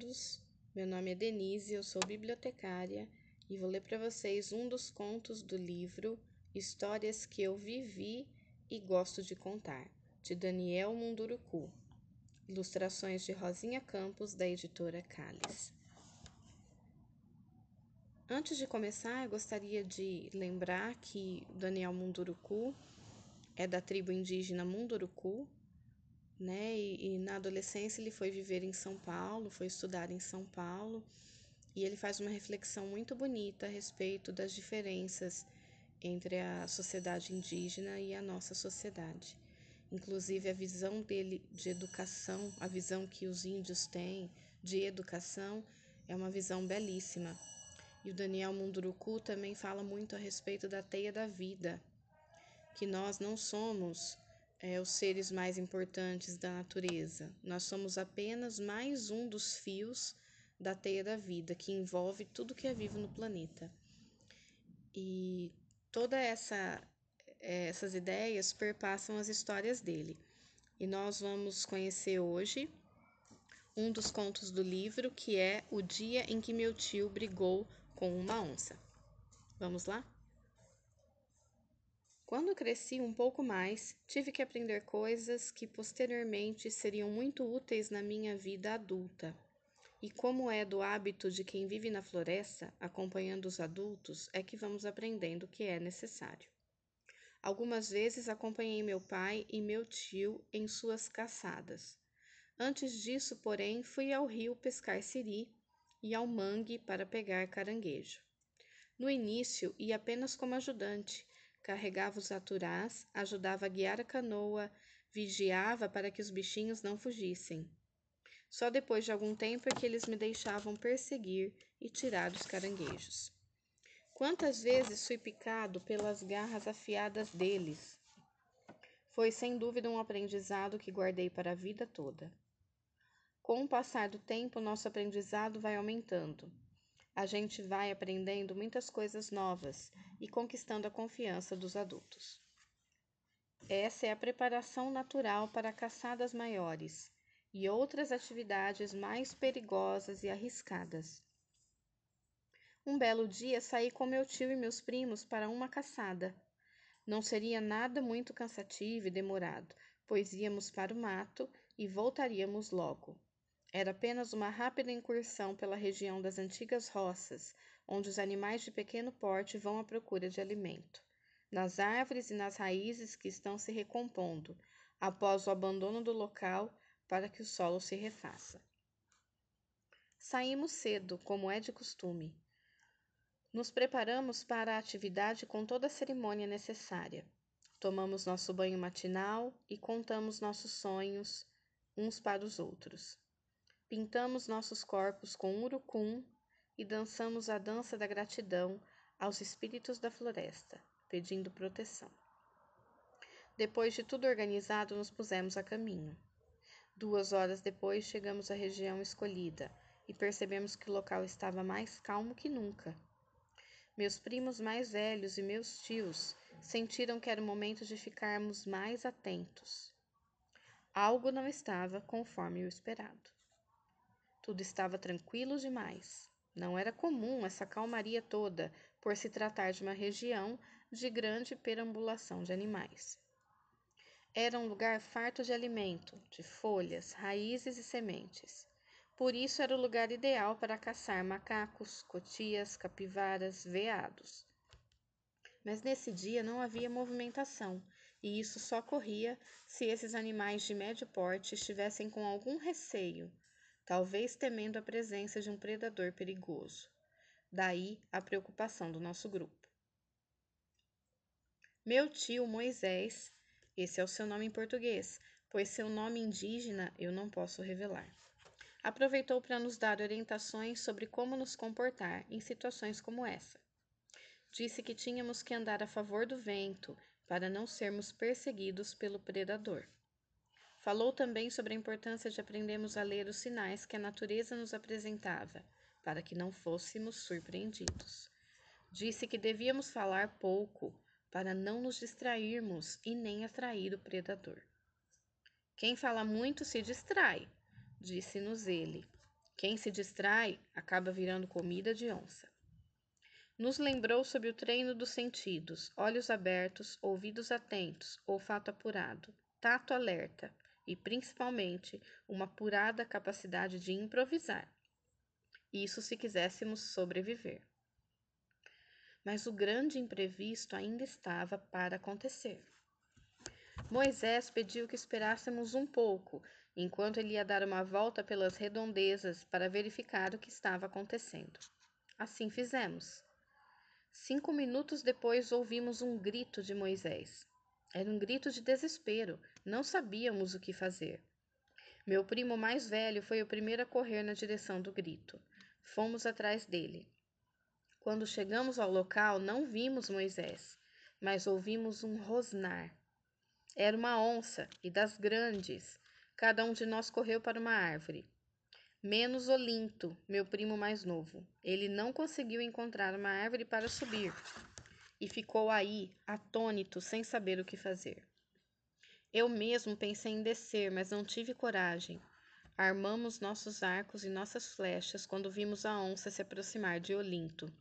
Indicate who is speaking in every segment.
Speaker 1: todos. Meu nome é Denise, eu sou bibliotecária e vou ler para vocês um dos contos do livro Histórias que eu vivi e gosto de contar, de Daniel Munduruku. Ilustrações de Rosinha Campos, da editora Cálice. Antes de começar, gostaria de lembrar que Daniel Munduruku é da tribo indígena Munduruku, né? E, e, na adolescência ele foi viver em São Paulo, foi estudar em São Paulo, e ele faz uma reflexão muito bonita a respeito das diferenças entre a sociedade indígena e a nossa sociedade. Inclusive a visão dele de educação, a visão que os índios têm de educação é uma visão belíssima. E o Daniel Munduruku também fala muito a respeito da teia da vida, que nós não somos é, os seres mais importantes da natureza. Nós somos apenas mais um dos fios da teia da vida que envolve tudo que é vivo no planeta. E toda essa é, essas ideias perpassam as histórias dele. E nós vamos conhecer hoje um dos contos do livro, que é O Dia em que meu tio brigou com uma onça. Vamos lá? Quando cresci um pouco mais, tive que aprender coisas que posteriormente seriam muito úteis na minha vida adulta. E como é do hábito de quem vive na floresta, acompanhando os adultos, é que vamos aprendendo o que é necessário. Algumas vezes acompanhei meu pai e meu tio em suas caçadas. Antes disso, porém, fui ao rio pescar siri e ao mangue para pegar caranguejo. No início, ia apenas como ajudante, carregava os aturás, ajudava a guiar a canoa, vigiava para que os bichinhos não fugissem. Só depois de algum tempo é que eles me deixavam perseguir e tirar os caranguejos. Quantas vezes fui picado pelas garras afiadas deles? Foi sem dúvida um aprendizado que guardei para a vida toda. Com o passar do tempo, nosso aprendizado vai aumentando a gente vai aprendendo muitas coisas novas e conquistando a confiança dos adultos. Essa é a preparação natural para caçadas maiores e outras atividades mais perigosas e arriscadas. Um belo dia saí com meu tio e meus primos para uma caçada. Não seria nada muito cansativo e demorado, pois íamos para o mato e voltaríamos logo. Era apenas uma rápida incursão pela região das antigas roças, onde os animais de pequeno porte vão à procura de alimento, nas árvores e nas raízes que estão se recompondo, após o abandono do local para que o solo se refaça. Saímos cedo, como é de costume. Nos preparamos para a atividade com toda a cerimônia necessária. Tomamos nosso banho matinal e contamos nossos sonhos uns para os outros. Pintamos nossos corpos com urucum e dançamos a dança da gratidão aos espíritos da floresta, pedindo proteção. Depois de tudo organizado, nos pusemos a caminho. Duas horas depois, chegamos à região escolhida e percebemos que o local estava mais calmo que nunca. Meus primos mais velhos e meus tios sentiram que era o momento de ficarmos mais atentos. Algo não estava conforme o esperado. Tudo estava tranquilo demais. Não era comum essa calmaria toda, por se tratar de uma região de grande perambulação de animais. Era um lugar farto de alimento, de folhas, raízes e sementes. Por isso era o lugar ideal para caçar macacos, cotias, capivaras, veados. Mas nesse dia não havia movimentação, e isso só ocorria se esses animais de médio porte estivessem com algum receio talvez temendo a presença de um predador perigoso. Daí a preocupação do nosso grupo. Meu tio Moisés, esse é o seu nome em português, pois seu nome indígena eu não posso revelar. Aproveitou para nos dar orientações sobre como nos comportar em situações como essa. Disse que tínhamos que andar a favor do vento para não sermos perseguidos pelo predador. Falou também sobre a importância de aprendermos a ler os sinais que a natureza nos apresentava, para que não fôssemos surpreendidos. Disse que devíamos falar pouco, para não nos distrairmos e nem atrair o predador. Quem fala muito se distrai, disse-nos ele. Quem se distrai acaba virando comida de onça. Nos lembrou sobre o treino dos sentidos, olhos abertos, ouvidos atentos, olfato apurado, tato alerta e, principalmente, uma apurada capacidade de improvisar. Isso se quiséssemos sobreviver. Mas o grande imprevisto ainda estava para acontecer. Moisés pediu que esperássemos um pouco, enquanto ele ia dar uma volta pelas redondezas para verificar o que estava acontecendo. Assim fizemos. Cinco minutos depois ouvimos um grito de Moisés. Era um grito de desespero. Não sabíamos o que fazer. Meu primo mais velho foi o primeiro a correr na direção do grito. Fomos atrás dele. Quando chegamos ao local, não vimos Moisés, mas ouvimos um rosnar. Era uma onça, e das grandes. Cada um de nós correu para uma árvore. Menos Olinto, meu primo mais novo. Ele não conseguiu encontrar uma árvore para subir e ficou aí, atônito, sem saber o que fazer. Eu mesmo pensei em descer, mas não tive coragem. Armamos nossos arcos e nossas flechas quando vimos a onça se aproximar de Olinto.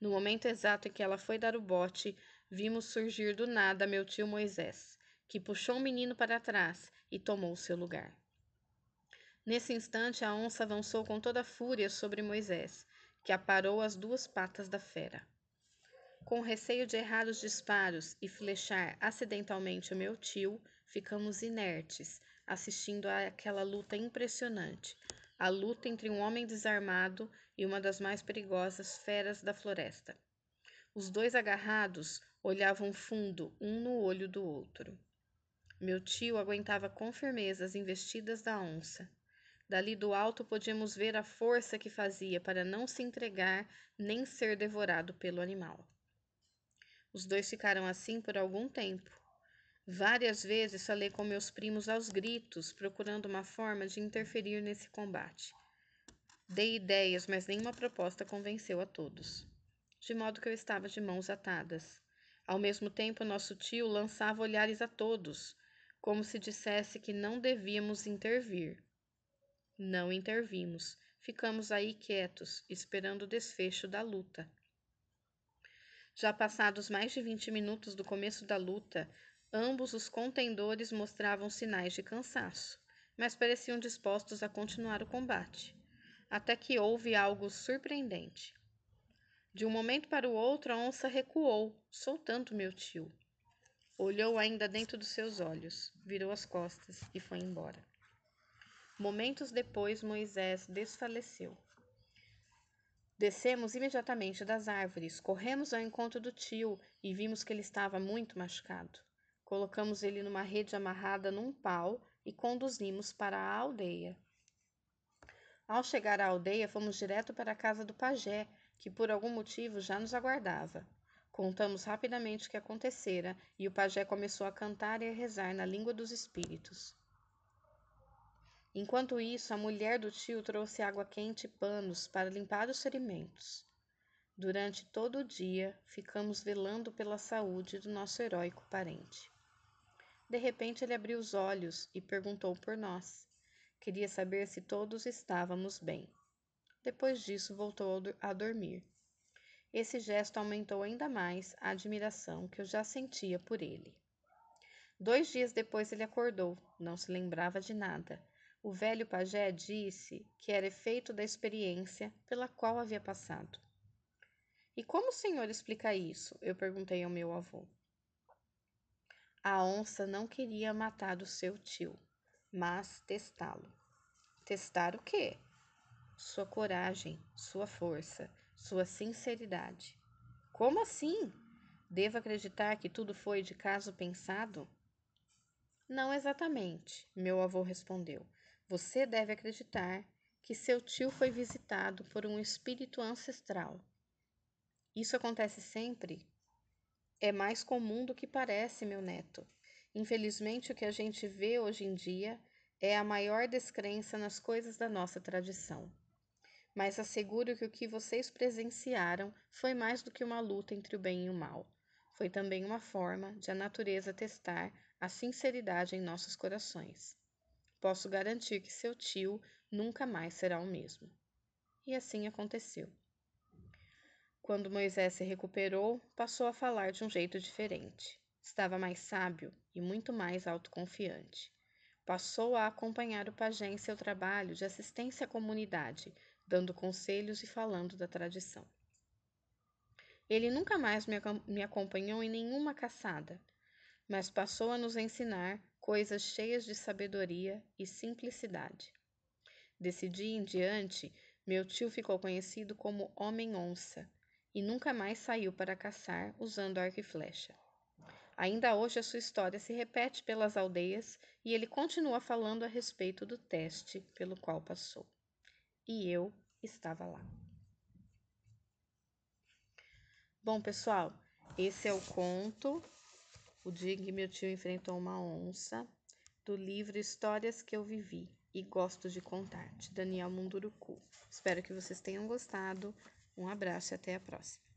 Speaker 1: No momento exato em que ela foi dar o bote, vimos surgir do nada meu tio Moisés que puxou o menino para trás e tomou seu lugar. Nesse instante, a onça avançou com toda a fúria sobre Moisés, que aparou as duas patas da fera. Com receio de errar os disparos e flechar acidentalmente o meu tio, ficamos inertes, assistindo àquela luta impressionante a luta entre um homem desarmado e uma das mais perigosas feras da floresta. Os dois agarrados olhavam fundo um no olho do outro. Meu tio aguentava com firmeza as investidas da onça. Dali do alto podíamos ver a força que fazia para não se entregar nem ser devorado pelo animal. Os dois ficaram assim por algum tempo. Várias vezes falei com meus primos aos gritos, procurando uma forma de interferir nesse combate. Dei ideias, mas nenhuma proposta convenceu a todos. De modo que eu estava de mãos atadas. Ao mesmo tempo, nosso tio lançava olhares a todos, como se dissesse que não devíamos intervir. Não intervimos. Ficamos aí quietos, esperando o desfecho da luta. Já passados mais de vinte minutos do começo da luta, ambos os contendores mostravam sinais de cansaço, mas pareciam dispostos a continuar o combate. Até que houve algo surpreendente. De um momento para o outro, a onça recuou, soltando meu tio. Olhou ainda dentro dos seus olhos, virou as costas e foi embora. Momentos depois, Moisés desfaleceu. Descemos imediatamente das árvores, corremos ao encontro do tio e vimos que ele estava muito machucado. Colocamos ele numa rede amarrada num pau e conduzimos para a aldeia. Ao chegar à aldeia, fomos direto para a casa do pajé, que por algum motivo já nos aguardava. Contamos rapidamente o que acontecera e o pajé começou a cantar e a rezar na língua dos espíritos. Enquanto isso, a mulher do tio trouxe água quente e panos para limpar os ferimentos. Durante todo o dia, ficamos velando pela saúde do nosso heróico parente. De repente, ele abriu os olhos e perguntou por nós. Queria saber se todos estávamos bem. Depois disso, voltou a dormir. Esse gesto aumentou ainda mais a admiração que eu já sentia por ele. Dois dias depois ele acordou, não se lembrava de nada. O velho pajé disse que era efeito da experiência pela qual havia passado. E como o senhor explica isso? Eu perguntei ao meu avô. A onça não queria matar o seu tio, mas testá-lo. Testar o quê? Sua coragem, sua força, sua sinceridade. Como assim? Devo acreditar que tudo foi de caso pensado? Não exatamente, meu avô respondeu. Você deve acreditar que seu tio foi visitado por um espírito ancestral. Isso acontece sempre? É mais comum do que parece, meu neto. Infelizmente, o que a gente vê hoje em dia é a maior descrença nas coisas da nossa tradição mas asseguro que o que vocês presenciaram foi mais do que uma luta entre o bem e o mal. Foi também uma forma de a natureza testar a sinceridade em nossos corações. Posso garantir que seu tio nunca mais será o mesmo. E assim aconteceu. Quando Moisés se recuperou, passou a falar de um jeito diferente. Estava mais sábio e muito mais autoconfiante. Passou a acompanhar o pajé em seu trabalho de assistência à comunidade, dando conselhos e falando da tradição. Ele nunca mais me, acompanhou em nenhuma caçada, mas passou a nos ensinar coisas cheias de sabedoria e simplicidade. Desse dia em diante, meu tio ficou conhecido como Homem-Onça e nunca mais saiu para caçar usando arco e flecha. Ainda hoje a sua história se repete pelas aldeias e ele continua falando a respeito do teste pelo qual passou. E eu estava lá. Bom, pessoal, esse é o conto O dia que meu tio enfrentou uma onça, do livro Histórias que eu vivi e gosto de contar, de Daniel Munduruku. Espero que vocês tenham gostado. Um abraço e até a próxima.